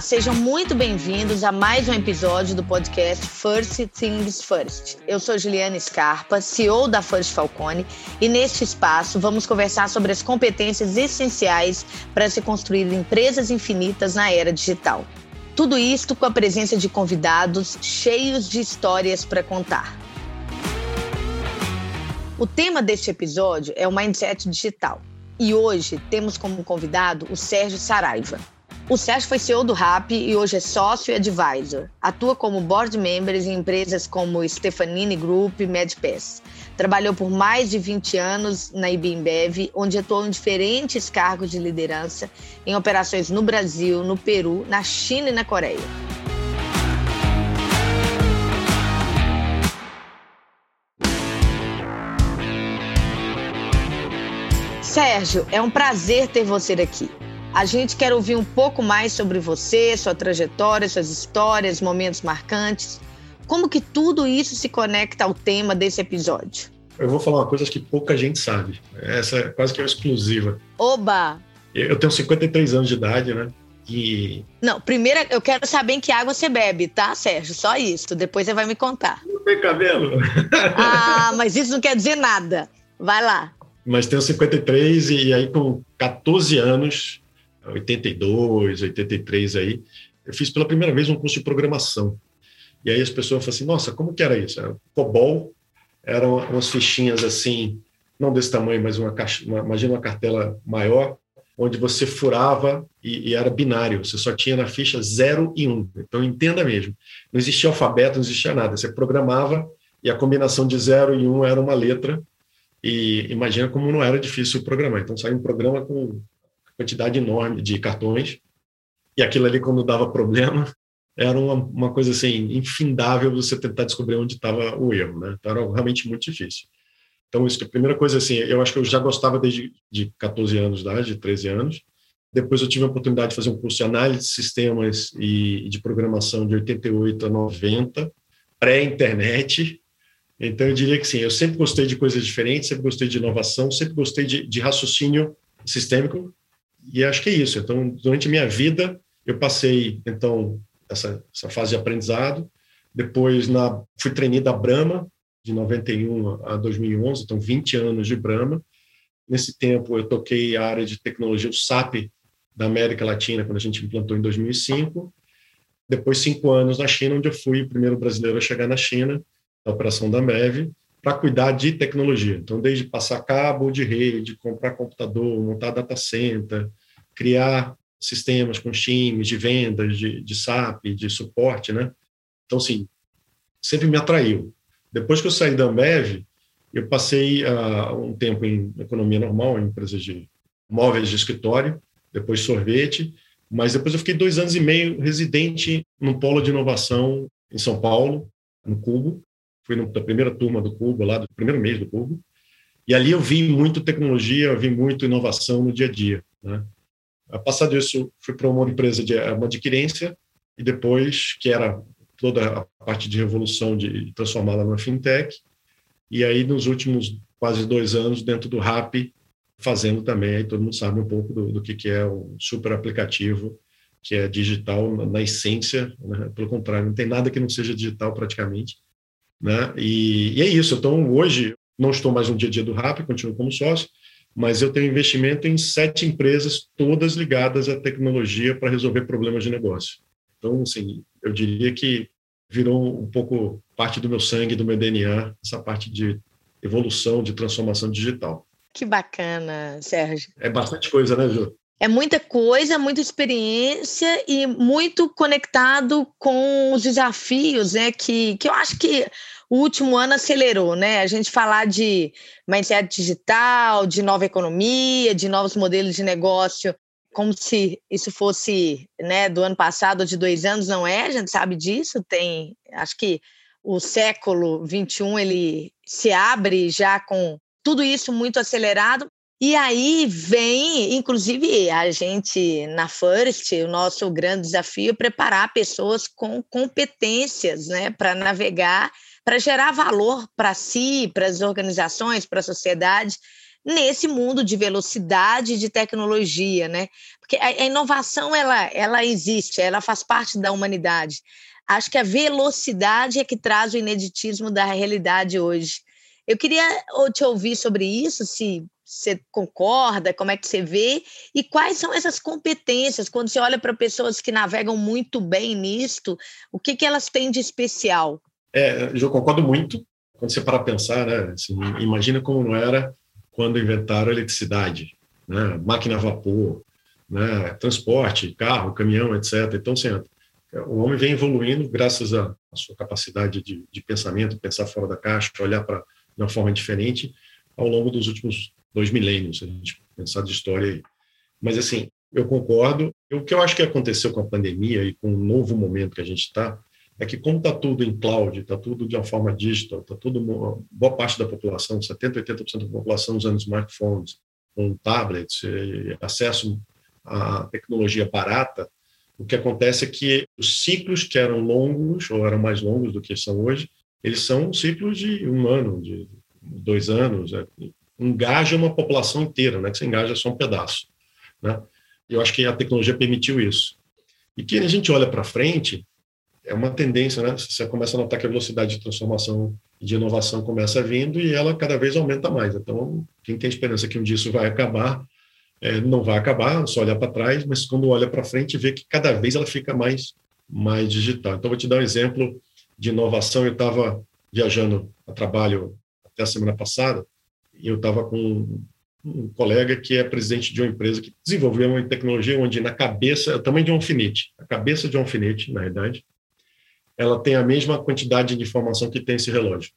Olá, sejam muito bem-vindos a mais um episódio do podcast First Things First. Eu sou Juliana Scarpa, CEO da First Falcone, e neste espaço vamos conversar sobre as competências essenciais para se construir empresas infinitas na era digital. Tudo isto com a presença de convidados cheios de histórias para contar. O tema deste episódio é o Mindset Digital. E hoje temos como convidado o Sérgio Saraiva. O Sérgio foi CEO do RAP e hoje é sócio e advisor. Atua como board member em empresas como Stefanini Group e MedPass. Trabalhou por mais de 20 anos na IBMBev, onde atuou em diferentes cargos de liderança em operações no Brasil, no Peru, na China e na Coreia. Sérgio, é um prazer ter você aqui. A gente quer ouvir um pouco mais sobre você, sua trajetória, suas histórias, momentos marcantes. Como que tudo isso se conecta ao tema desse episódio? Eu vou falar uma coisa que pouca gente sabe. Essa é quase que é exclusiva. Oba! Eu tenho 53 anos de idade, né? E... Não, primeiro eu quero saber em que água você bebe, tá, Sérgio? Só isso. Depois você vai me contar. Não tem cabelo. Ah, mas isso não quer dizer nada. Vai lá. Mas tenho 53 e aí com 14 anos 82, 83 aí, eu fiz pela primeira vez um curso de programação. E aí as pessoas falam assim, nossa, como que era isso? Era COBOL, eram umas fichinhas assim, não desse tamanho, mas uma, caixa, uma imagina uma cartela maior, onde você furava e, e, era binário, você só tinha na ficha 0 e 1. Um. Então entenda mesmo, não existia alfabeto, não existia nada, você programava e a combinação de 0 e 1 um era uma letra, e imagina como não era difícil programar. Então saiu um programa com quantidade enorme de cartões, e aquilo ali, quando dava problema, era uma, uma coisa assim, infindável você tentar descobrir onde estava o erro, né? Então, era realmente muito difícil. Então, isso, a primeira coisa, assim, eu acho que eu já gostava desde de 14 anos de idade, de 13 anos. Depois eu tive a oportunidade de fazer um curso de análise de sistemas e de programação de 88 a 90, pré-internet. Então, eu diria que sim, eu sempre gostei de coisas diferentes, sempre gostei de inovação, sempre gostei de, de raciocínio sistêmico, e acho que é isso. Então, durante a minha vida, eu passei, então, essa, essa fase de aprendizado. Depois, na, fui treinado da Brahma, de 91 a 2011, então 20 anos de Brahma. Nesse tempo, eu toquei a área de tecnologia, o SAP, da América Latina, quando a gente implantou em 2005. Depois, cinco anos na China, onde eu fui o primeiro brasileiro a chegar na China, na operação da MEV, para cuidar de tecnologia. Então, desde passar cabo de rede, comprar computador, montar data center, criar sistemas com times de vendas, de, de SAP, de suporte, né? Então, assim, sempre me atraiu. Depois que eu saí da Ambev, eu passei uh, um tempo em economia normal, em empresas de móveis de escritório, depois sorvete, mas depois eu fiquei dois anos e meio residente num polo de inovação em São Paulo, no Cubo, fui na primeira turma do Cubo, lá do primeiro mês do Cubo, e ali eu vi muito tecnologia, eu vi muito inovação no dia a dia. Né? Passado isso, fui para uma empresa de uma adquirência, e depois, que era toda a parte de revolução de transformá-la numa fintech, e aí nos últimos quase dois anos, dentro do RAP, fazendo também, aí todo mundo sabe um pouco do, do que, que é um super aplicativo, que é digital na, essência, né? pelo contrário, não tem nada que não seja digital praticamente, né? E, e, é isso. Então, hoje, não estou mais no dia a dia do RAP, continuo como sócio, mas eu tenho investimento em sete empresas, todas ligadas à tecnologia para resolver problemas de negócio. Então, assim, eu diria que virou um pouco parte do meu sangue, do meu DNA, essa parte de evolução, de transformação digital. Que bacana, Sérgio. É bastante coisa, né, Ju? É muita coisa, muita experiência e muito conectado com os desafios, né? Que, que eu acho que o último ano acelerou, né? A gente falar de mindset digital, de nova economia, de novos modelos de negócio, como se isso fosse né, do ano passado ou de dois anos, não é? A gente sabe disso. Tem, acho que o século 21 ele se abre já com tudo isso muito acelerado, e aí vem, inclusive, a gente na First, o nosso grande desafio é preparar pessoas com competências né, para navegar, para gerar valor para si, para as organizações, para a sociedade nesse mundo de velocidade de tecnologia, né? Porque a, inovação ela, ela existe, ela faz parte da humanidade. Acho que a velocidade é que traz o ineditismo da realidade hoje. Eu queria te ouvir sobre isso, se você concorda, como é que você vê, e quais são essas competências, quando você olha para pessoas que navegam muito bem nisto, o que, que elas têm de especial? É, eu concordo muito, quando você para pensar, né, assim, imagina como não era quando inventaram a eletricidade, né, máquina a vapor, né, transporte, carro, caminhão, etc. Então, o homem vem evoluindo graças à sua capacidade de, de pensamento, pensar fora da caixa, olhar para de uma forma diferente ao longo dos últimos dois milênios, se a gente pensar de história aí. Mas, assim, eu concordo. O que eu acho que aconteceu com a pandemia e com o novo momento que a gente está, é que como está tudo em cloud, está tudo de uma forma digital, está tudo, boa parte da população, 70%, 80% da população usando smartphones, com tablets, acesso à tecnologia barata, o que acontece é que os ciclos que eram longos, ou eram mais longos do que são hoje, eles são ciclos de um ano, de dois anos, é, engaja uma população inteira, né, que você engaja só um pedaço. Né? Eu acho que a tecnologia permitiu isso. E que a gente olha para frente, é uma tendência, né? Você começa a notar que a velocidade de transformação e de inovação começa vindo e ela cada vez aumenta mais. Então, quem tem esperança que um dia isso vai acabar, é, não vai acabar, só olhar para trás, mas quando olha para frente, vê que cada vez ela fica mais, mais digital. Então, vou te dar um exemplo de inovação. Eu estava viajando a trabalho até a semana passada eu estava com um colega que é presidente de uma empresa que desenvolveu uma tecnologia onde na cabeça, é tamanho de um alfinete, a cabeça de um alfinete, na verdade, ela tem a mesma quantidade de informação que tem esse relógio,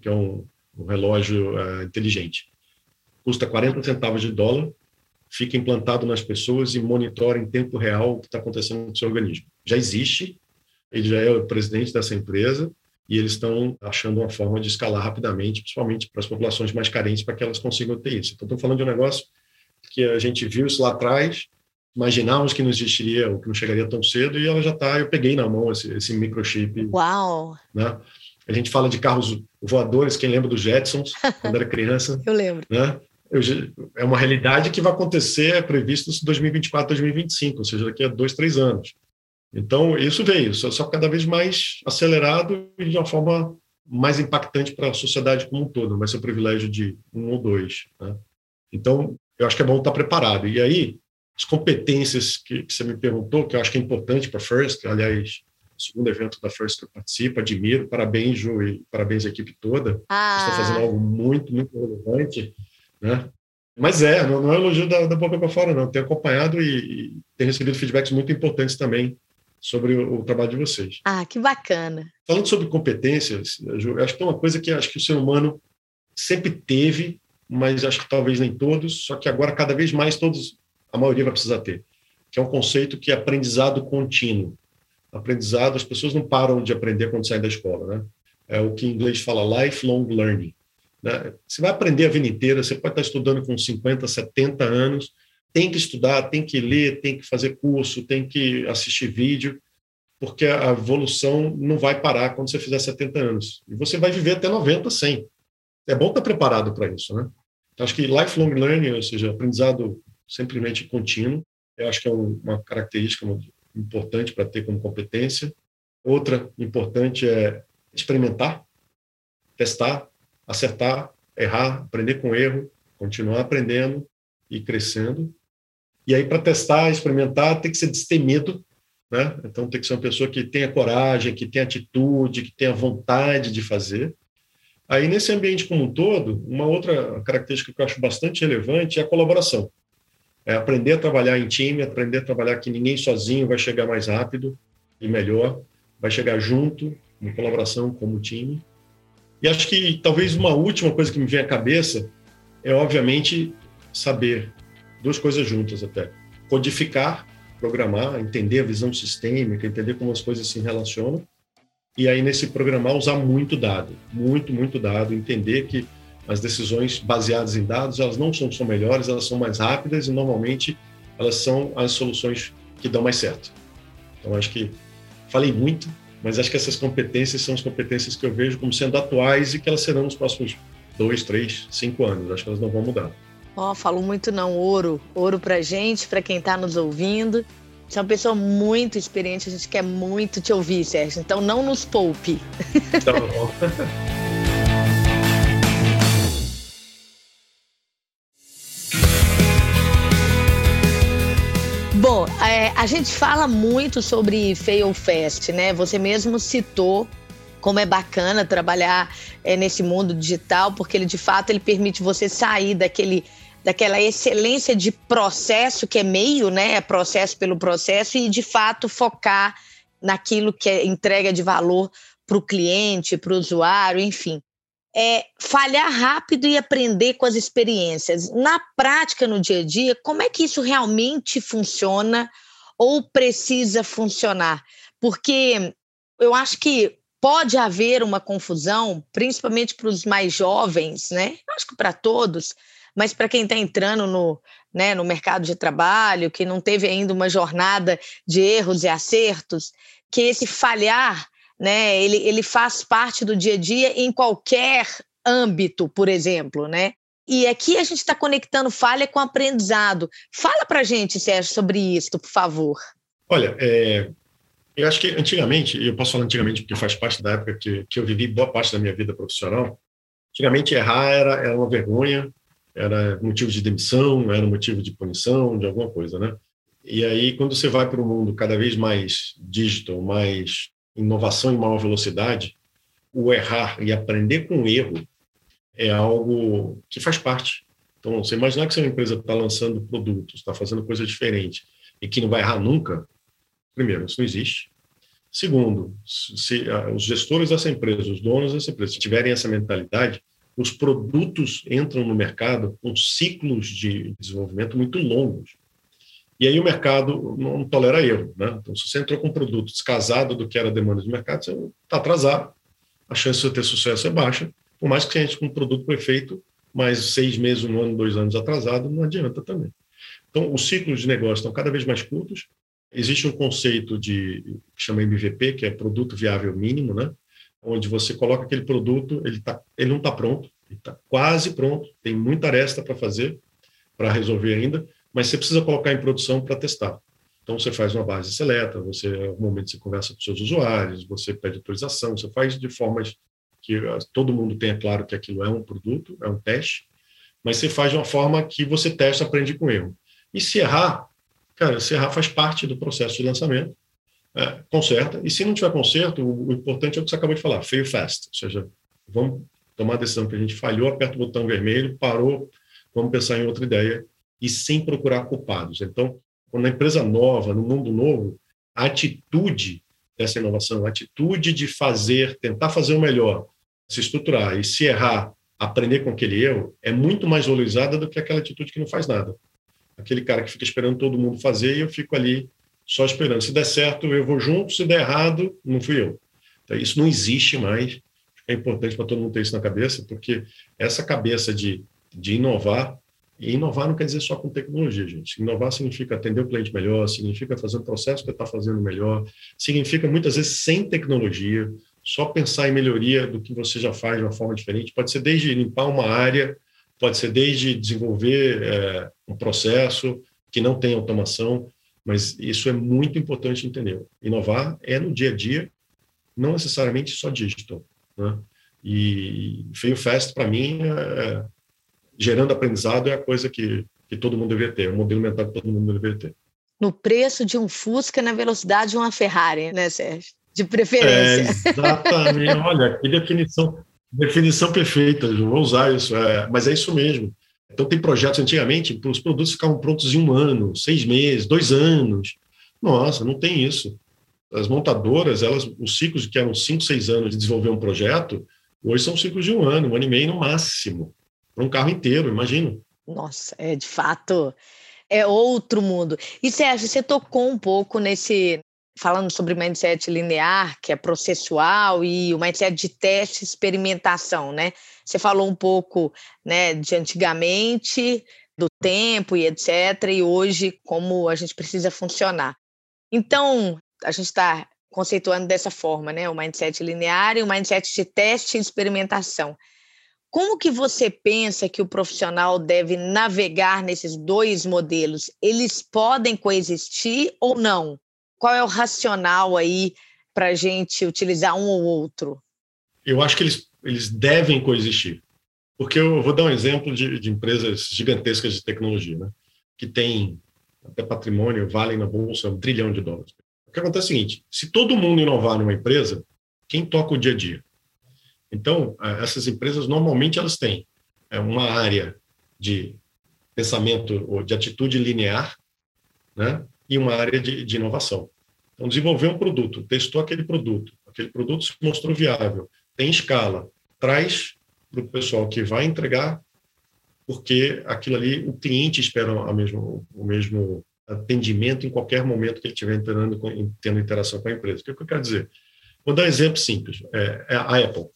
que é um, um relógio uh, inteligente. Custa 40 centavos de dólar, fica implantado nas pessoas e monitora em tempo real o que está acontecendo no seu organismo. Já existe, ele já é o presidente dessa empresa e eles estão achando uma forma de escalar rapidamente, principalmente para as populações mais carentes, para que elas consigam ter isso. Então, estou falando de um negócio que a gente viu isso lá atrás, imaginávamos que não existiria ou que não chegaria tão cedo e ela já está. Eu peguei na mão esse, esse microchip. Uau! Né? A gente fala de carros voadores. Quem lembra dos Jetsons quando era criança? Eu lembro. Né? Eu, é uma realidade que vai acontecer, é previsto em 2024, 2025, ou seja, daqui a dois, três anos. Então, isso veio, só, só cada vez mais acelerado e de uma forma mais impactante para a sociedade como um todo. Não vai ser o privilégio de um ou dois. Né? Então, eu acho que é bom estar preparado. E aí, as competências que, que, você me perguntou, que eu acho que é importante para a First, aliás, o segundo evento da First que eu participo, admiro, parabéns, Ju, e parabéns à equipe toda. Ah. Você está fazendo algo muito, muito relevante, né? Mas é, não, não é elogio da, da boca para fora, não. Tenho acompanhado e, e tenho recebido feedbacks muito importantes também sobre o, o, trabalho de vocês. Ah, que bacana. Falando sobre competências, Ju, acho que tem uma coisa que acho que o ser humano sempre teve, mas acho que talvez nem todos, só que agora cada vez mais todos a maioria vai precisar ter, que é um conceito que é aprendizado contínuo. Aprendizado, as pessoas não param de aprender quando saem da escola, né? É o que em inglês fala lifelong learning. Né? Você vai aprender a vida inteira, você pode estar estudando com 50, 70 anos, tem que estudar, tem que ler, tem que fazer curso, tem que assistir vídeo, porque a evolução não vai parar quando você fizer 70 anos. E você vai viver até 90, 100. É bom estar preparado para isso, né? Então, acho que lifelong learning, ou seja, aprendizado simplesmente contínuo. Eu acho que é uma característica importante para ter como competência. Outra importante é experimentar, testar, acertar, errar, aprender com erro, continuar aprendendo e crescendo. E aí, para testar, experimentar, tem que ser destemido, né? Então, tem que ser uma pessoa que tenha coragem, que tenha atitude, que tenha vontade de fazer. Aí, nesse ambiente como um todo, uma outra característica que eu acho bastante relevante é a colaboração. É aprender a trabalhar em time, aprender a trabalhar que ninguém sozinho vai chegar mais rápido e melhor, vai chegar junto, em colaboração como time. E acho que talvez uma última coisa que me vem à cabeça é, obviamente, saber duas coisas juntas até. Codificar, programar, entender a visão sistêmica, entender como as coisas se relacionam. E aí, nesse programar, usar muito dado, muito, muito dado, entender que as decisões baseadas em dados, elas não são, são melhores, elas são mais rápidas e normalmente elas são as soluções que dão mais certo. Então, acho que falei muito, mas acho que essas competências são as competências que eu vejo como sendo atuais e que elas serão nos próximos dois, três, cinco anos. Acho que elas não vão mudar. Ó, oh, falou muito não, ouro. Ouro pra gente, para quem está nos ouvindo. Você é uma pessoa muito experiente, a gente quer muito te ouvir, Sérgio. Então não nos poupe. Tá bom. Bom, é, a gente fala muito sobre Fail Fast, né? Você mesmo citou como é bacana trabalhar é, nesse mundo digital, porque ele de fato ele permite você sair daquele daquela excelência de processo que é meio, né, é processo pelo processo e de fato focar naquilo que é entrega de valor para o cliente, para o usuário, enfim. É falhar rápido e aprender com as experiências. Na prática, no dia a dia, como é que isso realmente funciona ou precisa funcionar? Porque eu acho que pode haver uma confusão, principalmente para os mais jovens, né? Acho que para todos, mas para quem está entrando no, né, no mercado de trabalho, que não teve ainda uma jornada de erros e acertos, que esse falhar, né, ele, ele faz parte do dia a dia em qualquer âmbito, por exemplo, né? E aqui a gente está conectando falha com aprendizado. Fala para gente, Sérgio, sobre isso, por favor. Olha, é, eu acho que antigamente, eu posso falar antigamente porque faz parte da época que, que eu vivi boa parte da minha vida profissional, antigamente errar era, era uma vergonha, era motivo de demissão, era motivo de punição, de alguma coisa, né? E aí, quando você vai para um mundo cada vez mais digital, mais inovação em maior velocidade, o errar e aprender com o erro é algo que faz parte. Então, você imaginar que uma empresa está lançando produtos, está fazendo coisa diferente e que não vai errar nunca, primeiro, isso não existe. Segundo, se ah, os gestores dessa empresa, os donos dessa empresa, tiverem essa mentalidade, os produtos entram no mercado com ciclos de desenvolvimento muito longos. E aí o mercado não tolera erro. Né? Então, se você entrou com um produto descasado do que era a demanda de mercado, você está atrasado, a chance de ter sucesso é baixa, por mais que você entre com um produto perfeito, mais seis meses, um ano, dois anos atrasado, não adianta também. Então, os ciclos de negócio estão cada vez mais curtos. Existe um conceito de que chama MVP, que é produto viável mínimo, né? Onde você coloca aquele produto, ele, tá, ele não está pronto, ele está quase pronto, tem muita aresta para fazer, para resolver ainda, mas você precisa colocar em produção para testar. Então, você faz uma base seleta, você, em momento, você conversa com seus usuários, você pede autorização, você faz de formas que ah, todo mundo tenha claro que aquilo é um produto, é um teste, mas você faz de uma forma que você testa, aprende com erro. E se errar, cara, se errar faz parte do processo de lançamento, é, conserta. E se não tiver conserto, o, o, importante é o que você acabou de falar, fail fast. Ou seja, vamos tomar a decisão que a gente falhou, aperta o botão vermelho, parou, vamos pensar em outra ideia e sem procurar culpados. Então, quando a empresa nova, no mundo novo, a atitude dessa inovação, a atitude de fazer, tentar fazer o melhor, se estruturar e se errar, aprender com aquele erro, é muito mais valorizada do que aquela atitude que não faz nada. Aquele cara que fica esperando todo mundo fazer e eu fico ali só esperando. Se der certo, eu vou junto, se der errado, não fui eu. Então, isso não existe mais. É importante para todo mundo ter isso na cabeça, porque essa cabeça de, de inovar, e inovar não quer dizer só com tecnologia, gente. Inovar significa atender o cliente melhor, significa fazer o processo que está fazendo melhor, significa muitas vezes sem tecnologia, só pensar em melhoria do que você já faz de uma forma diferente. Pode ser desde limpar uma área, pode ser desde desenvolver é, um processo que não tem automação. Mas isso é muito importante entender. Inovar é no dia a dia, não necessariamente só digital. Né? E Fail Fast, para mim, é, é, gerando aprendizado é a coisa que, que todo mundo deveria ter, é o modelo mental que todo mundo deveria ter. No preço de um Fusca, na velocidade de uma Ferrari, né, Sérgio? De preferência. É, exatamente. Olha, que definição, definição perfeita, eu vou usar isso, é, mas é isso mesmo. Então, tem projetos antigamente, os produtos ficavam prontos em um ano, seis meses, dois anos. Nossa, não tem isso. As montadoras, elas, os ciclos que eram cinco, seis anos de desenvolver um projeto, hoje são ciclos de um ano, um ano e meio no máximo, para um carro inteiro, imagina. Nossa, é de fato é outro mundo. E Sérgio, você tocou um pouco nesse falando sobre mindset linear, que é processual, e o mindset de teste e experimentação, né? Você falou um pouco né, de antigamente, do tempo e etc., e hoje como a gente precisa funcionar. Então, a gente está conceituando dessa forma, né? O mindset linear e o mindset de teste e experimentação. Como que você pensa que o profissional deve navegar nesses dois modelos? Eles podem coexistir ou não? Qual é o racional aí para a gente utilizar um ou outro? Eu acho que eles, eles devem coexistir. Porque eu vou dar um exemplo de, de empresas gigantescas de tecnologia, né? que tem até patrimônio, valem na bolsa um trilhão de dólares. O que acontece é o seguinte: se todo mundo inovar numa empresa, quem toca o dia a dia? Então, essas empresas normalmente elas têm eh, uma área de pensamento ou de atitude linear, né? E uma área de, de inovação. Então, desenvolver um produto, testou aquele produto, aquele produto se mostrou viável, tem escala, traz para o pessoal que vai entregar, porque aquilo ali, o cliente espera a mesmo, o mesmo atendimento em qualquer momento que ele estiver entrando, tendo interação com a empresa. O que, é que eu quero dizer? Vou dar um exemplo simples. É, é a Apple.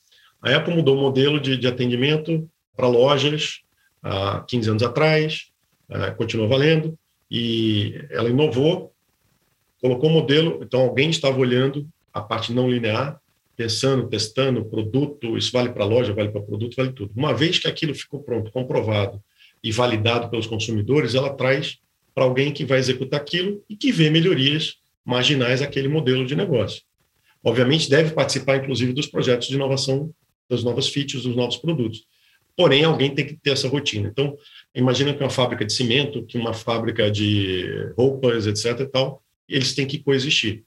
A Apple mudou o modelo de, de atendimento para lojas há 15 anos atrás, uh, continua valendo, e ela inovou, colocou o modelo, então alguém estava olhando a parte não linear, pensando, testando produto, isso vale para loja, vale para produto, vale tudo. Uma vez que aquilo ficou pronto, comprovado e validado pelos consumidores, ela traz para alguém que vai executar aquilo e que vê melhorias marginais àquele modelo de negócio. Obviamente, deve participar, inclusive, dos projetos de inovação das novas features, dos novos produtos. Porém, alguém tem que ter essa rotina. Então, imagina que uma fábrica de cimento, que uma fábrica de roupas, etc. e tal, eles têm que coexistir.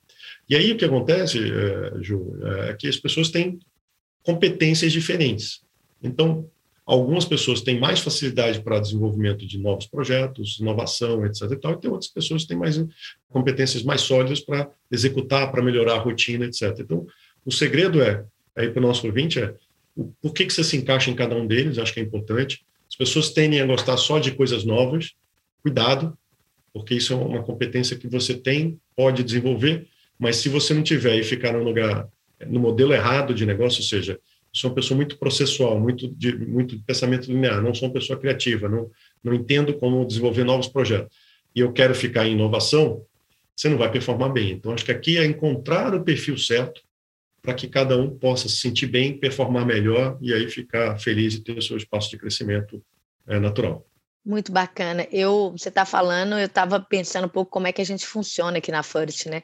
E aí o que acontece, eh, Ju, é que as pessoas têm competências diferentes. Então, algumas pessoas têm mais facilidade para desenvolvimento de novos projetos, inovação, etc. E, tal, e tem outras pessoas que têm mais competências mais sólidas para executar, para melhorar a rotina, etc. Então, o segredo é, aí para o nosso ouvinte, é por que, que você se encaixa em cada um deles, acho que é importante. As pessoas tendem a gostar só de coisas novas, cuidado, porque isso é uma competência que você tem, pode desenvolver, mas se você não tiver e ficar no lugar, no modelo errado de negócio, ou seja, sou uma pessoa muito processual, muito de, muito de pensamento linear, não sou uma pessoa criativa, não, não entendo como desenvolver novos projetos, e eu quero ficar em inovação, você não vai performar bem. Então, acho que aqui é encontrar o perfil certo, para que cada um possa se sentir bem, performar melhor e aí ficar feliz e ter o seu espaço de crescimento é, natural. Muito bacana. Eu, você está falando, eu estava pensando um pouco como é que a gente funciona aqui na First, né?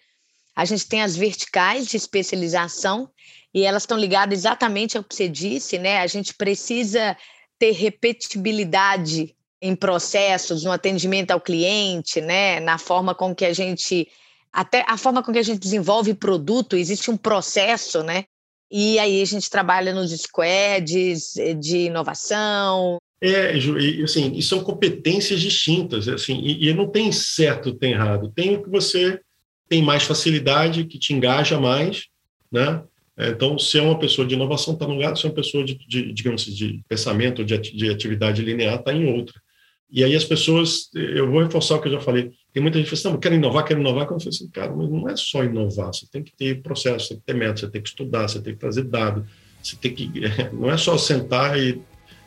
A gente tem as verticais de especialização e elas estão ligadas exatamente ao que você disse, né? A gente precisa ter repetibilidade em processos, no atendimento ao cliente, né? Na forma com que a gente até a forma com que a gente desenvolve produto, existe um processo, né? E aí a gente trabalha nos squads eh, de inovação. É, e, assim, e são competências distintas, assim, e, e não tem certo, tem errado. Tem o que você tem mais facilidade, que te engaja mais, né? Então, se é uma pessoa de inovação, está num lugar, se é uma pessoa de, de digamos assim, de pensamento, de, de atividade linear, está em outra. E aí as pessoas, eu vou reforçar o que eu já falei, tem muita gente que fala assim, quero inovar, quero inovar, quando eu falo assim, cara, mas não é só inovar, você tem que ter processo, você tem que ter método, você tem que estudar, você tem que trazer dado, você tem que, não é só sentar e,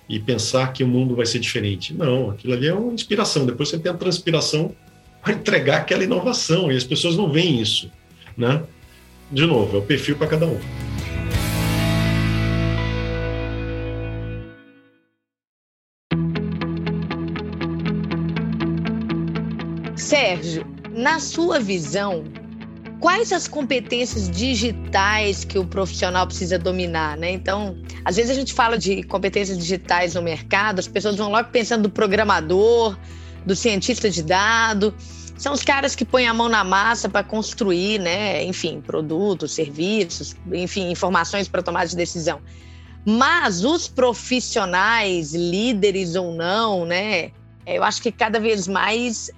e pensar que o mundo vai ser diferente, não, aquilo ali é uma inspiração, depois você tem a transpiração para entregar aquela inovação, e as pessoas não veem isso, né? De novo, é o perfil para cada um. Sérgio, na sua visão, quais as competências digitais que o profissional precisa dominar, né? Então, às vezes a gente fala de competências digitais no mercado, as pessoas vão logo pensando do programador, do cientista de dado, são os caras que põem a mão na massa para construir, né, enfim, produtos, serviços, enfim, informações para tomar de decisão. Mas os profissionais, líderes ou não, né, eu acho que cada vez mais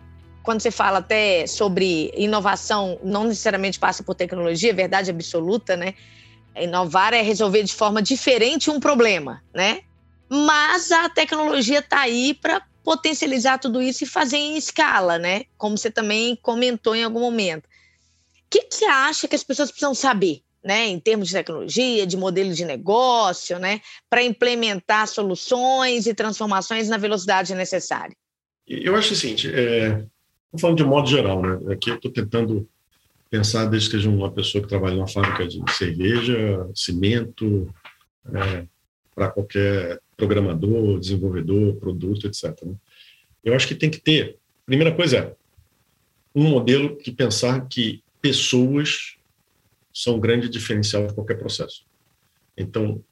quando você fala até sobre inovação, não necessariamente passa por tecnologia, é verdade absoluta, né? Inovar é resolver de forma diferente um problema, né? Mas a tecnologia está aí para potencializar tudo isso e fazer em escala, né? Como você também comentou em algum momento. O que, que você acha que as pessoas precisam saber, né? Em termos de tecnologia, de modelo de negócio, né? Para implementar soluções e transformações na velocidade necessária? Eu acho o seguinte, é, Estou falando de modo geral, né? Aqui eu estou tentando pensar desde que seja uma pessoa que trabalha numa fábrica de cerveja, cimento, é, para qualquer programador, desenvolvedor, produto, etc. Né? Eu acho que tem que ter. Primeira coisa é um modelo que pensar que pessoas são um grande diferencial de qualquer processo. Então,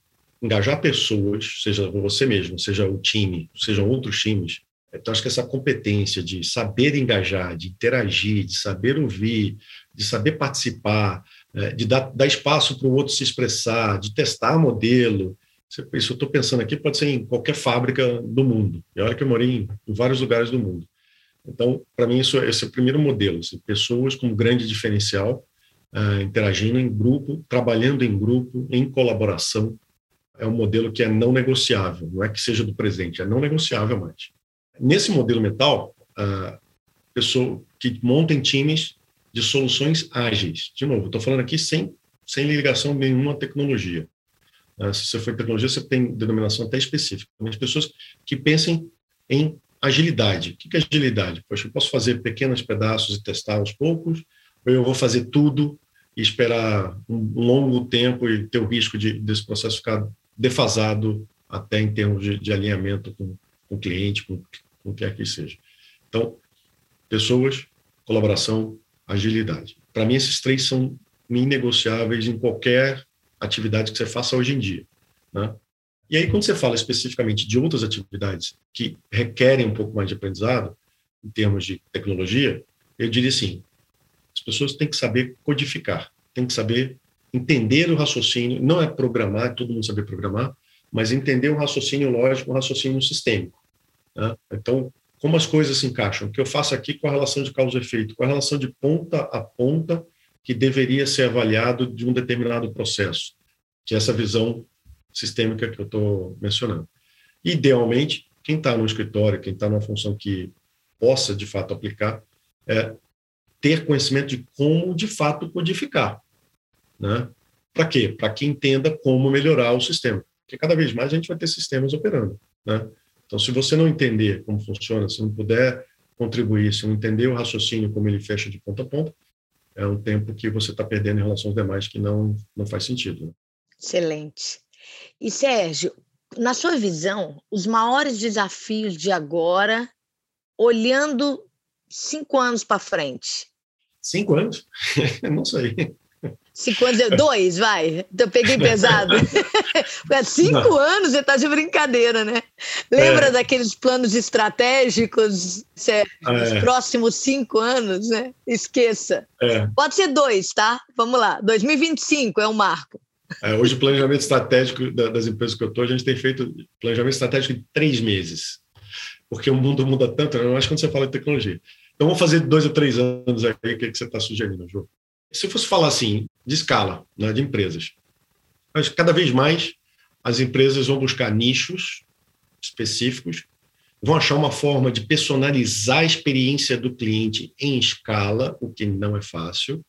engajar pessoas, seja você mesmo, seja o time, sejam outros times, então acho que essa competência de saber engajar, de interagir, de saber ouvir, de saber participar, é, de dar, dar espaço para o outro se expressar, de testar modelo. Isso eu estou pensando aqui pode ser em qualquer fábrica do mundo. E olha que eu morei em, em vários lugares do mundo. Então, para mim, isso, esse é o primeiro modelo. Assim, pessoas com grande diferencial, uh, interagindo em grupo, trabalhando em grupo, em colaboração. É um modelo que é não negociável. Não é que seja do presente, é não negociável mais. Nesse modelo mental, uh, pessoa que montam times de soluções ágeis. De novo, estou falando aqui sem, sem ligação nenhuma à tecnologia. Uh, se você for em tecnologia, você tem denominação até específica. Mas pessoas que pensem em agilidade. O que é agilidade? Poxa, eu posso fazer pequenos pedaços e testar aos poucos, ou eu vou fazer tudo e esperar um longo tempo e ter o risco de, desse processo ficar defasado até em termos de, de alinhamento com, com o cliente, com, com o que quer que seja. Então, pessoas, colaboração, agilidade. Para mim, esses três são inegociáveis em qualquer atividade que você faça hoje em dia. Né? E aí, quando você fala especificamente de outras atividades que requerem um pouco mais de aprendizado, em termos de tecnologia, eu diria assim: as pessoas têm que saber codificar, têm que saber entender o raciocínio, não é programar, todo mundo saber programar, mas entender o raciocínio lógico, o raciocínio sistêmico. Né? Então, como as coisas se encaixam, o que eu faço aqui com a relação de causa e efeito, com a relação de ponta a ponta que deveria ser avaliado de um determinado processo, que é essa visão sistêmica que eu estou mencionando. Idealmente, quem está no escritório, quem está numa função que possa de fato aplicar, é ter conhecimento de como de fato codificar, né? Para quê? Para que entenda como melhorar o sistema, porque cada vez mais a gente vai ter sistemas operando, né? Então, se você não entender como funciona, se não puder contribuir, se não entender o raciocínio, como ele fecha de ponta a ponta, é um tempo que você está perdendo em relação aos demais que não, não faz sentido. Né? Excelente. E, Sérgio, na sua visão, os maiores desafios de agora, olhando cinco anos para frente? Cinco anos? não sei. Cinco anos, dois, vai. Eu peguei pesado. Cinco Não. anos, você está de brincadeira, né? Lembra é. daqueles planos estratégicos, é. próximos cinco anos, né? Esqueça. É. Pode ser dois, tá? Vamos lá. 2025 é o marco. É, hoje, o planejamento estratégico das empresas que eu estou, a gente tem feito planejamento estratégico de três meses, porque o mundo muda tanto, não acho quando você fala de tecnologia. Então, vamos fazer dois ou três anos aí, o que, que você está sugerindo, João? Se eu fosse falar assim, de escala, né, de empresas, mas cada vez mais as empresas vão buscar nichos específicos, vão achar uma forma de personalizar a experiência do cliente em escala, o que não é fácil.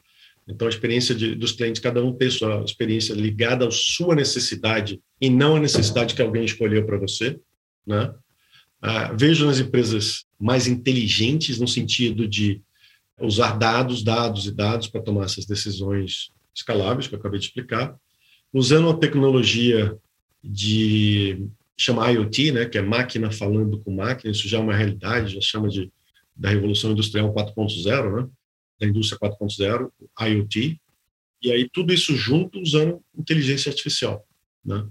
Então, a experiência de, dos clientes, cada um tem sua experiência ligada à sua necessidade e não à necessidade que alguém escolheu para você. Né? Ah, vejo nas empresas mais inteligentes, no sentido de usar dados, dados e dados para tomar essas decisões escaláveis, que eu acabei de explicar, usando uma tecnologia de chama IoT, né, que é máquina falando com máquina, isso já é uma realidade, já chama de da revolução industrial 4.0, né, da indústria 4.0, IoT, e aí tudo isso junto usando inteligência artificial, né?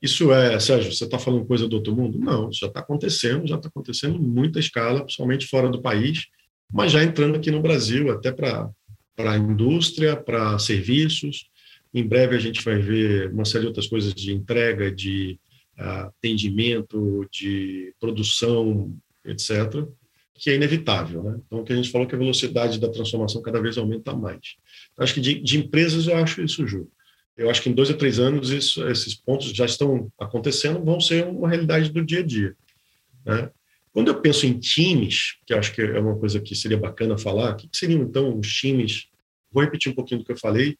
Isso é, Sérgio, você está falando coisa do outro mundo? Não, já está acontecendo, já está acontecendo em muita escala, principalmente fora do país, mas já entrando aqui no Brasil, até para a indústria, para serviços. Em breve a gente vai ver uma série de outras coisas de entrega, de uh, atendimento, de produção, etc., que é inevitável. Né? Então, o que a gente falou é que a velocidade da transformação cada vez aumenta mais. Acho que de, de empresas eu acho isso justo. Eu acho que em dois a três anos isso, esses pontos já estão acontecendo, vão ser uma realidade do dia a dia. Né? Quando eu penso em times, que acho que é uma coisa que seria bacana falar, o que seriam então os times? Vou repetir um pouquinho do que eu falei,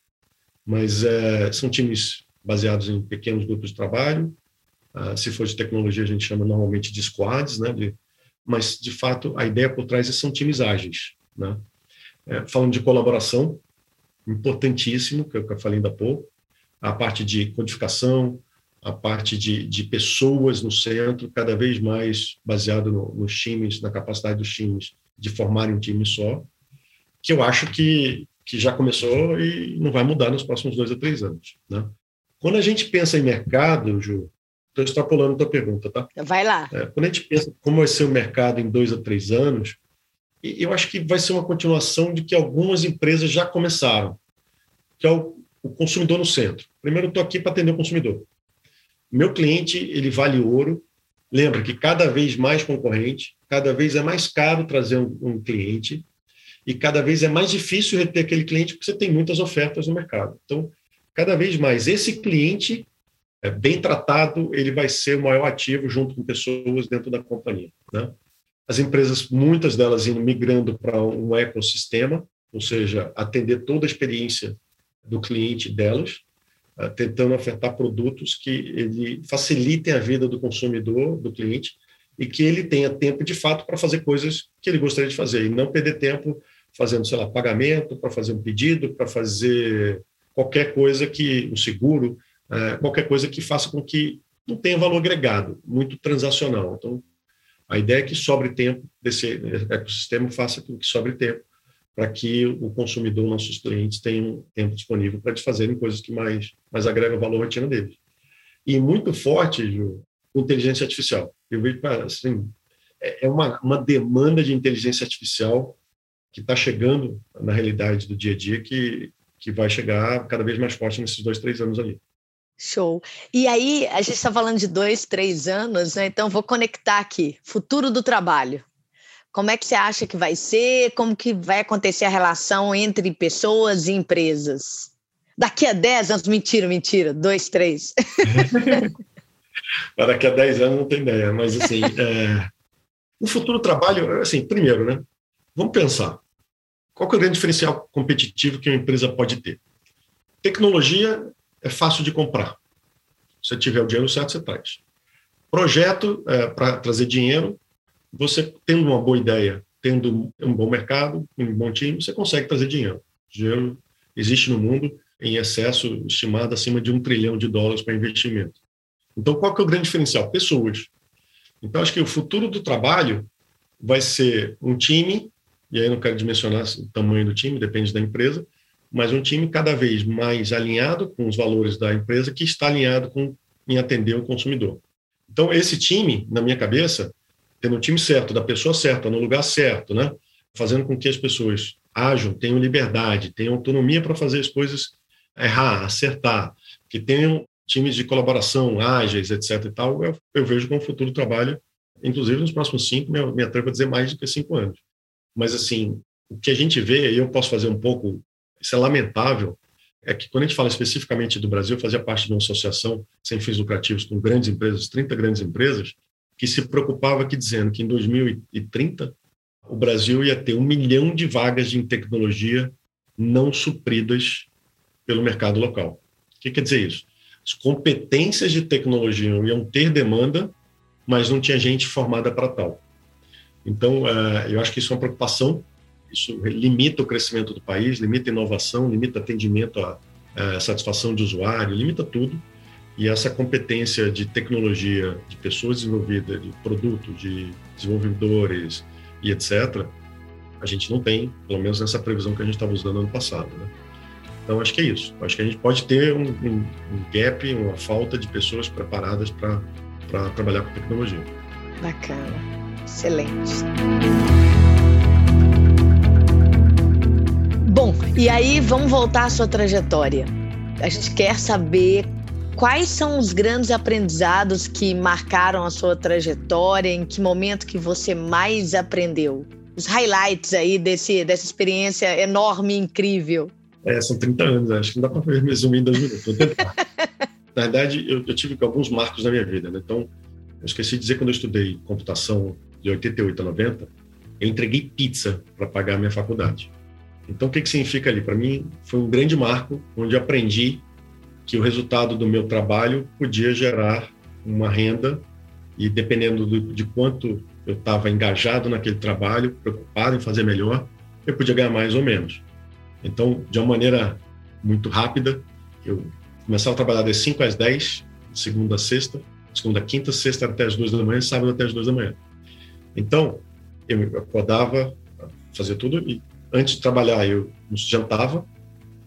mas é, são times baseados em pequenos grupos de trabalho. Ah, se for de tecnologia, a gente chama normalmente de squads, né? De, mas, de fato, a ideia por trás é são times ágeis. Né? É, falando de colaboração, importantíssimo, que eu falei ainda há pouco, a parte de codificação, a parte de, de pessoas no centro, cada vez mais baseado no, nos times, na capacidade dos times de formarem um time só, que eu acho que, que já começou e não vai mudar nos próximos dois a três anos. Né? Quando a gente pensa em mercado, Ju, estou extrapolando a tua pergunta, tá? Vai lá. É, quando a gente pensa como vai ser o mercado em dois a três anos, eu acho que vai ser uma continuação de que algumas empresas já começaram, que é o, o consumidor no centro. Primeiro, eu estou aqui para atender o consumidor. Meu cliente, ele vale ouro. Lembra que cada vez mais concorrente, cada vez é mais caro trazer um, um cliente e cada vez é mais difícil reter aquele cliente porque você tem muitas ofertas no mercado. Então, cada vez mais esse cliente é, bem tratado, ele vai ser o maior ativo junto com pessoas dentro da companhia. Né? As empresas, muitas delas indo migrando para um ecossistema, ou seja, atender toda a experiência do cliente delas, uh, tentando ofertar produtos que ele facilitem a vida do consumidor, do cliente, e que ele tenha tempo de fato para fazer coisas que ele gostaria de fazer e não perder tempo fazendo, sei lá, pagamento, para fazer um pedido, para fazer qualquer coisa que, um seguro, uh, qualquer coisa que faça com que não tenha valor agregado, muito transacional. Então, a ideia é que sobre tempo desse ecossistema, faça com que sobre tempo para que o consumidor, nossos clientes, tenham tempo disponível para eles fazerem coisas que mais, mais agregam valor à rotina deles. E muito forte, Ju, inteligência artificial. Eu vejo, assim, é, é uma, uma demanda de inteligência artificial que está chegando na realidade do dia a dia que, que vai chegar cada vez mais forte nesses dois, três anos ali. Show. E aí, a gente está falando de dois, três anos, né? Então, vou conectar aqui. Futuro do trabalho. Como é que você acha que vai ser? Como que vai acontecer a relação entre pessoas e empresas? Daqui a 10 anos, mentira, mentira, dois, três. Daqui a 10 anos não tem ideia, mas assim, é... o futuro trabalho, assim, primeiro, né? Vamos pensar. Qual é o grande diferencial competitivo que uma empresa pode ter? Tecnologia é fácil de comprar. Se você tiver o dinheiro certo, você traz. Projeto é, para trazer dinheiro você tendo uma boa ideia, tendo um bom mercado, um bom time, você consegue trazer dinheiro. Dinheiro existe no mundo em excesso, estimado acima de um trilhão de dólares para investimento. Então, qual que é o grande diferencial? Pessoas. Então, acho que o futuro do trabalho vai ser um time, e aí não quero dimensionar o tamanho do time, depende da empresa, mas um time cada vez mais alinhado com os valores da empresa, que está alinhado com em atender o consumidor. Então, esse time, na minha cabeça, tendo o time certo, da pessoa certa, no lugar certo, né? fazendo com que as pessoas ajam, tenham liberdade, tenham autonomia para fazer as coisas errar, acertar, que tenham times de colaboração ágeis, etc. e tal, eu, eu vejo como futuro trabalho, inclusive nos próximos cinco, minha, minha trepa dizer mais do que cinco anos. Mas, assim, o que a gente vê, e eu posso fazer um pouco, isso é lamentável, é que quando a gente fala especificamente do Brasil, eu fazia parte de uma associação sem fins lucrativos com grandes empresas, 30 grandes empresas, que se preocupava aqui dizendo que em 2030 o Brasil ia ter um milhão de vagas de tecnologia não supridas pelo mercado local. O que quer dizer isso? As competências de tecnologia iam ter demanda, mas não tinha gente formada para tal. Então, eh, eu acho que isso é uma preocupação. Isso limita o crescimento do país, limita a inovação, limita atendimento à satisfação de usuário, limita tudo. E essa competência de tecnologia, de pessoas desenvolvidas, de produtos, de desenvolvedores e etc., a gente não tem, pelo menos nessa previsão que a gente estava usando ano passado. Né? Então, acho que é isso. Acho que a gente pode ter um, um, um gap, uma falta de pessoas preparadas para trabalhar com tecnologia. Bacana. Excelente. Bom, e aí vamos voltar à sua trajetória. A gente quer saber Quais são os grandes aprendizados que marcaram a sua trajetória? Em que momento que você mais aprendeu? Os highlights aí desse, dessa experiência enorme e incrível. É, são 30 anos, acho que não dá para resumir em dois minutos. Vou tentar. na verdade, eu, eu, tive alguns marcos na minha vida. Né? Então, eu esqueci de dizer quando eu estudei computação de 88 a 90, eu entreguei pizza para pagar a minha faculdade. Então, o que, que significa ali? Para mim, foi um grande marco onde aprendi que o resultado do meu trabalho podia gerar uma renda e dependendo do, de quanto eu estava engajado naquele trabalho, preocupado em fazer melhor, eu podia ganhar mais ou menos. Então, de uma maneira muito rápida, eu começava a trabalhar das 5 às 10, segunda a sexta, segunda, quinta, sexta até as duas da manhã, sábado até as duas da manhã. Então, eu acordava, fazia tudo, e antes de trabalhar eu jantava,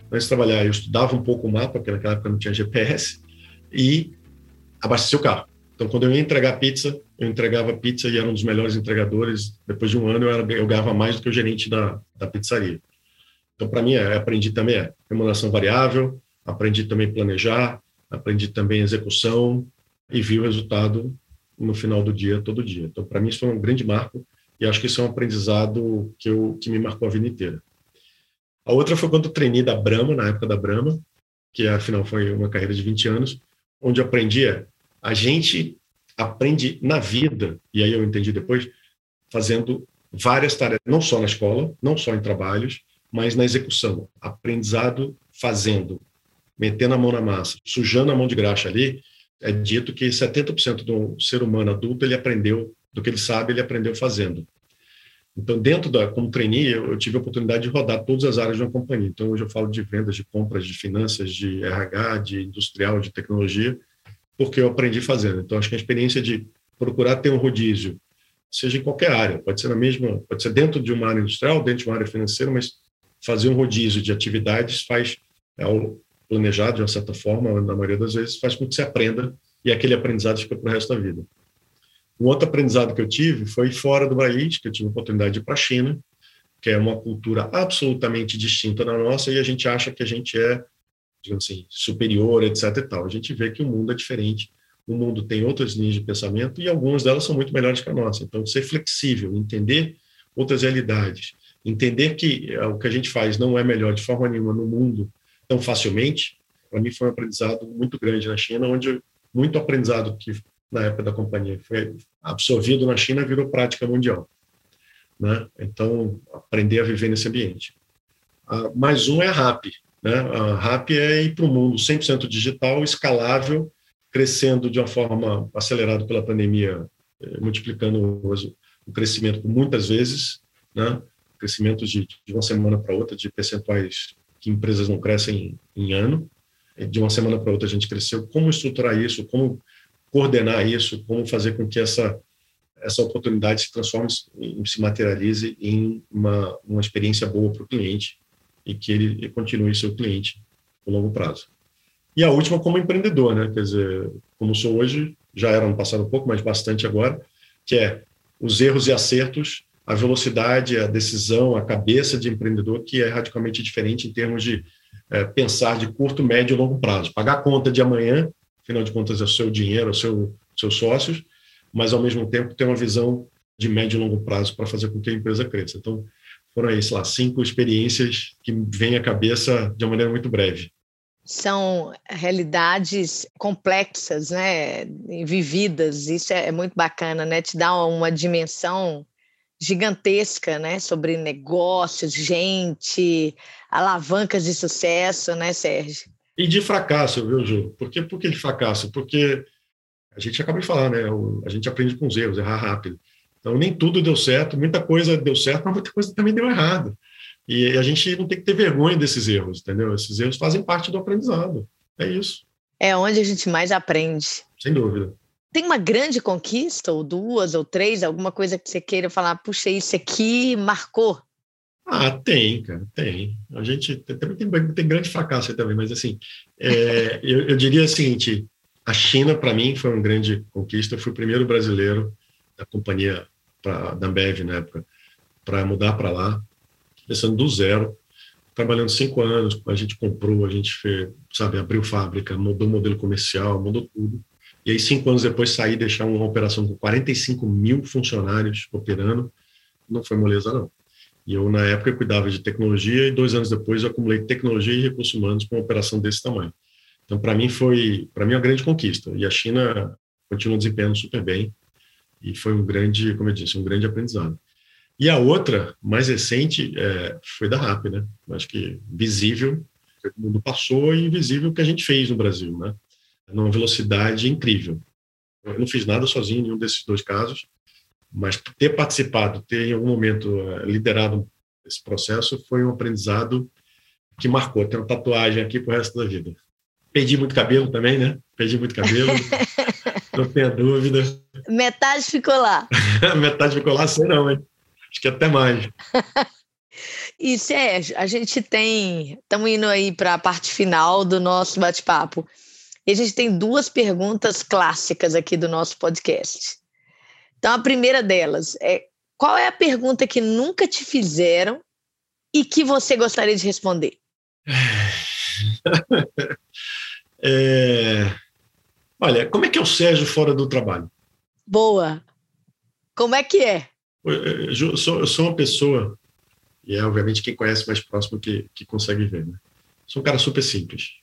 antes de trabalhar eu estudava um pouco o mapa, porque naquela época não tinha GPS, e abastecia o carro. Então, quando eu ia entregar pizza, eu entregava pizza e era um dos melhores entregadores. Depois de um ano, eu, era, eu ganhava mais do que o gerente da, da pizzaria. Então, para mim, é, aprendi também é remuneração variável, aprendi também planejar, aprendi também execução e vi o resultado no final do dia, todo dia. Então, para mim, isso foi um grande marco e acho que isso é um aprendizado que, eu, que me marcou a vida inteira. A outra foi quando treinei da Brahma, na época da Brahma, que afinal foi uma carreira de 20 anos, onde eu aprendi é, a gente aprende na vida, e aí eu entendi depois, fazendo várias tarefas, não só na escola, não só em trabalhos, mas na execução. Aprendizado fazendo, metendo a mão na massa, sujando a mão de graxa ali, é dito que 70% do ser humano adulto ele aprendeu do que ele sabe, ele aprendeu fazendo. Então, dentro da como trainee, eu, tive a oportunidade de rodar todas as áreas de uma companhia. Então, hoje eu falo de vendas, de compras, de finanças, de RH, de industrial, de tecnologia, porque eu aprendi fazendo. Então, acho que a experiência de procurar ter um rodízio, seja em qualquer área, pode ser na mesma, pode ser dentro de uma área industrial, dentro de uma área financeira, mas fazer um rodízio de atividades faz, é planejado de uma certa forma, na maioria das vezes, faz com que você aprenda e aquele aprendizado fica para o resto da vida. Um outro aprendizado que eu tive foi fora do país, que eu tive a oportunidade de ir para a China, que é uma cultura absolutamente distinta da nossa, e a gente acha que a gente é, digamos assim, superior, etc. E tal. A gente vê que o mundo é diferente, o mundo tem outras linhas de pensamento e algumas delas são muito melhores que a nossa. Então, ser flexível, entender outras realidades, entender que é, o que a gente faz não é melhor de forma nenhuma no mundo tão facilmente, para mim foi um aprendizado muito grande na China, onde muito aprendizado que na época da companhia foi absorvido na China virou prática mundial. Né? Então, aprender a viver nesse ambiente. Ah, mais um é a RAP. Né? A RAP é ir para um mundo 100% digital, escalável, crescendo de uma forma acelerada pela pandemia, eh, multiplicando o, o crescimento muitas vezes, né? crescimento de, de uma semana para outra, de percentuais que empresas não crescem em, em ano. De uma semana para outra a gente cresceu. Como estruturar isso? Como coordenar isso, como fazer com que essa essa oportunidade se transforme, se materialize em uma, uma experiência boa para o cliente e que ele continue seu cliente no longo prazo. E a última como empreendedor, né? Quer dizer, como sou hoje, já era no passado um pouco, mas bastante agora, que é os erros e acertos, a velocidade, a decisão, a cabeça de empreendedor, que é radicalmente diferente em termos de é, pensar de curto, médio e longo prazo. Pagar a conta de amanhã afinal de contas é o seu dinheiro, é o seu seus sócios, mas ao mesmo tempo ter uma visão de médio e longo prazo para fazer com que a empresa cresça. Então, foram aí, sei lá, cinco experiências que vêm à cabeça de uma maneira muito breve. São realidades complexas, né, vividas. Isso é muito bacana, né? Te dá uma dimensão gigantesca, né, sobre negócios, gente, alavancas de sucesso, né, Sérgio? E de fracasso, viu, Ju? Por que, por que de fracasso? Porque a gente acaba de falar, né? A gente aprende com os erros, errar rápido. Então, nem tudo deu certo, muita coisa deu certo, mas muita coisa também deu errado. E a gente não tem que ter vergonha desses erros, entendeu? Esses erros fazem parte do aprendizado. É isso. É onde a gente mais aprende. Sem dúvida. Tem uma grande conquista, ou duas, ou três, alguma coisa que você queira falar, puxa, isso aqui marcou ah, tem, cara, tem. A gente também tem, tem grande fracasso também, mas assim, é, eu, eu, diria o seguinte: a China, para mim, foi uma grande conquista. Eu fui o primeiro brasileiro da companhia, pra, da Ambev na época, para mudar para lá, começando do zero, trabalhando cinco anos. A gente comprou, a gente fez, sabe, abriu fábrica, mudou o modelo comercial, mudou tudo. E aí, cinco anos depois, saí deixar uma operação com 45 mil funcionários operando. Não foi moleza, não. E eu, na época, cuidava de tecnologia e dois anos depois eu acumulei tecnologia e recursos humanos para uma operação desse tamanho. Então, para mim, foi para mim uma grande conquista. E a China continua desempenhando super bem e foi um grande, como eu disse, um grande aprendizado. E a outra, mais recente, é, foi da RAP, né? Acho que visível, o mundo passou e invisível que a gente fez no Brasil, né? Numa velocidade incrível. Eu não fiz nada sozinho em nenhum desses dois casos, mas ter participado, ter em algum momento eh, liderado esse processo foi um aprendizado que marcou. Tenho uma tatuagem aqui para o resto da vida. Perdi muito cabelo também, né? Perdi muito cabelo. não tenha dúvida. Metade ficou lá. Metade ficou lá, sei não, hein? Acho que até mais. e Sérgio, a gente tem. Estamos indo aí para a parte final do nosso bate-papo. E a gente tem duas perguntas clássicas aqui do nosso podcast. Então, a primeira delas é: qual é a pergunta que nunca te fizeram e que você gostaria de responder? é... Olha, como é que é o Sérgio fora do trabalho? Boa. Como é que é? Eu sou, eu sou uma pessoa, e é obviamente quem conhece mais próximo que, que consegue ver, né? Sou um cara super simples.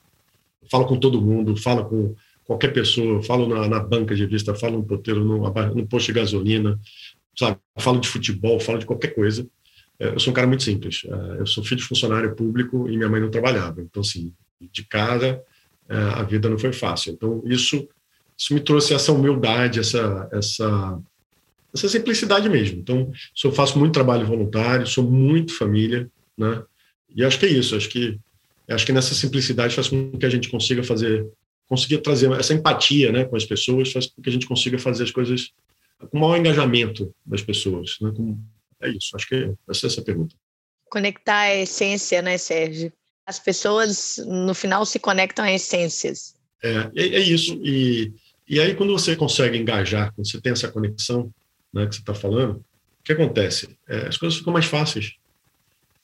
Falo com todo mundo, falo com qualquer pessoa, falo na, na banca de vista, falo no poteiro, no, no posto de gasolina, sabe? Falo de futebol, falo de qualquer coisa. É, eu sou um cara muito simples. É, eu sou filho de funcionário público e minha mãe não trabalhava. Então, assim, de casa, é, a vida não foi fácil. Então, isso, isso me trouxe essa humildade, essa, essa, essa simplicidade mesmo. Então, eu faço muito trabalho voluntário, sou muito família, né? E acho que é isso. Acho que acho que nessa simplicidade faz com que a gente consiga fazer, conseguir trazer essa empatia, né, com as pessoas, faz com que a gente consiga fazer as coisas com maior engajamento das pessoas, né? Com, é isso. Acho que essa é essa a pergunta. Conectar a essência, né, Sérgio? As pessoas no final se conectam a essências. É, é, é isso. E e aí quando você consegue engajar, quando você tem essa conexão, né, que você está falando, o que acontece? É, as coisas ficam mais fáceis.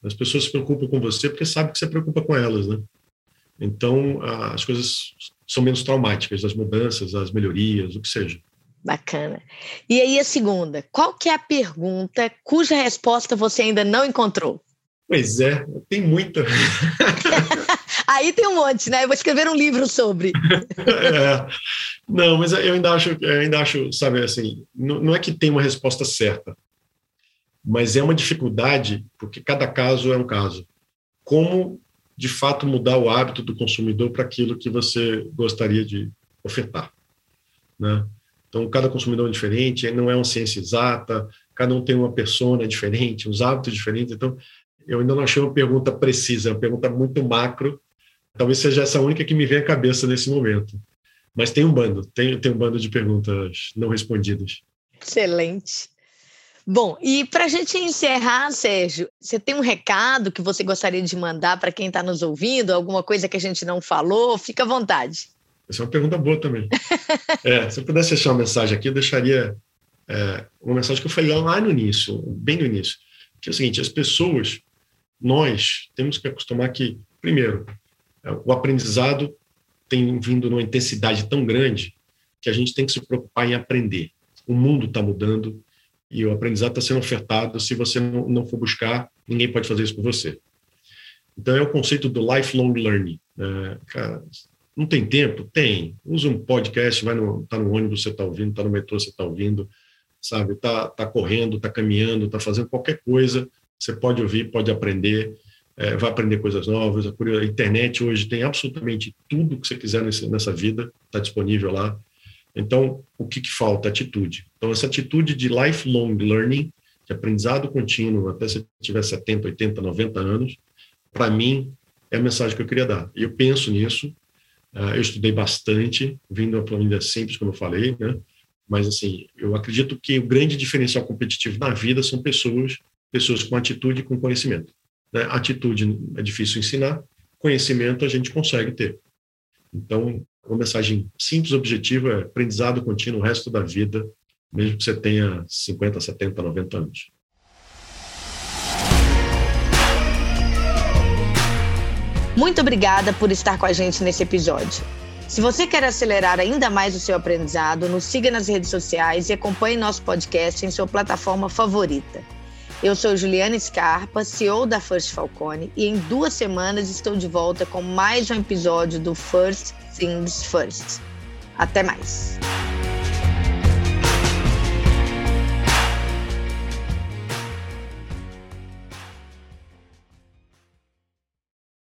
As pessoas se preocupam com você porque sabem que você preocupa com elas, né? Então, as coisas são menos traumáticas, as mudanças, as melhorias, o que seja. Bacana. E aí a segunda, qual que é a pergunta cuja resposta você ainda não encontrou? Pois é, tem muita. aí tem um monte, né? Eu vou escrever um livro sobre. é. Não, mas eu ainda acho, eu ainda acho, sabe, assim, não, não é que tem uma resposta certa mas é uma dificuldade, porque cada caso é um caso. Como, de fato, mudar o hábito do consumidor para aquilo que você gostaria de ofertar? Né? Então, cada consumidor é diferente, não é uma ciência exata, cada um tem uma persona diferente, uns hábitos diferentes. Então, eu ainda não achei uma pergunta precisa, é uma pergunta muito macro. Talvez seja essa única que me vem à cabeça nesse momento. Mas tem um bando, tem, tem um bando de perguntas não respondidas. Excelente. Bom, e para a gente encerrar, Sérgio, você tem um recado que você gostaria de mandar para quem está nos ouvindo? Alguma coisa que a gente não falou? Fica à vontade. Essa é uma pergunta boa também. é, se eu pudesse deixar uma mensagem aqui, eu deixaria é, uma mensagem que eu falei lá no início, bem no início, que é o seguinte: as pessoas, nós temos que acostumar que, primeiro, é, o aprendizado tem vindo numa intensidade tão grande que a gente tem que se preocupar em aprender. O mundo está mudando, e o aprendizado está sendo ofertado. Se você não, não for buscar, ninguém pode fazer isso por você. Então, é o conceito do lifelong learning. É, cara, não tem tempo? Tem. Usa um podcast, vai no, tá no ônibus, você está ouvindo, está no metrô, você está ouvindo, sabe? Tá, tá correndo, tá caminhando, tá fazendo qualquer coisa, você pode ouvir, pode aprender, é, vai aprender coisas novas. A internet hoje tem absolutamente tudo que você quiser nesse, nessa vida, está disponível lá. Então, o que, que falta? Atitude. Então, essa atitude de lifelong learning, de aprendizado contínuo, até se tiver 70, 80, 90 anos, para mim, é a mensagem que eu queria dar. Eu penso nisso, uh, eu estudei bastante, vindo uma planilha simples, como eu falei, né? Mas, assim, eu acredito que o grande diferencial competitivo na vida são pessoas, pessoas com atitude e com conhecimento. Né? Atitude é difícil ensinar, conhecimento a gente consegue ter. Então, uma mensagem simples, objetiva, é aprendizado contínuo o resto da vida, mesmo que você tenha 50, 70, 90 anos. Muito obrigada por estar com a gente nesse episódio. Se você quer acelerar ainda mais o seu aprendizado, nos siga nas redes sociais e acompanhe nosso podcast em sua plataforma favorita. Eu sou Juliana Scarpa, CEO da First Falcone, e em duas semanas estou de volta com mais um episódio do First Things First. Até mais!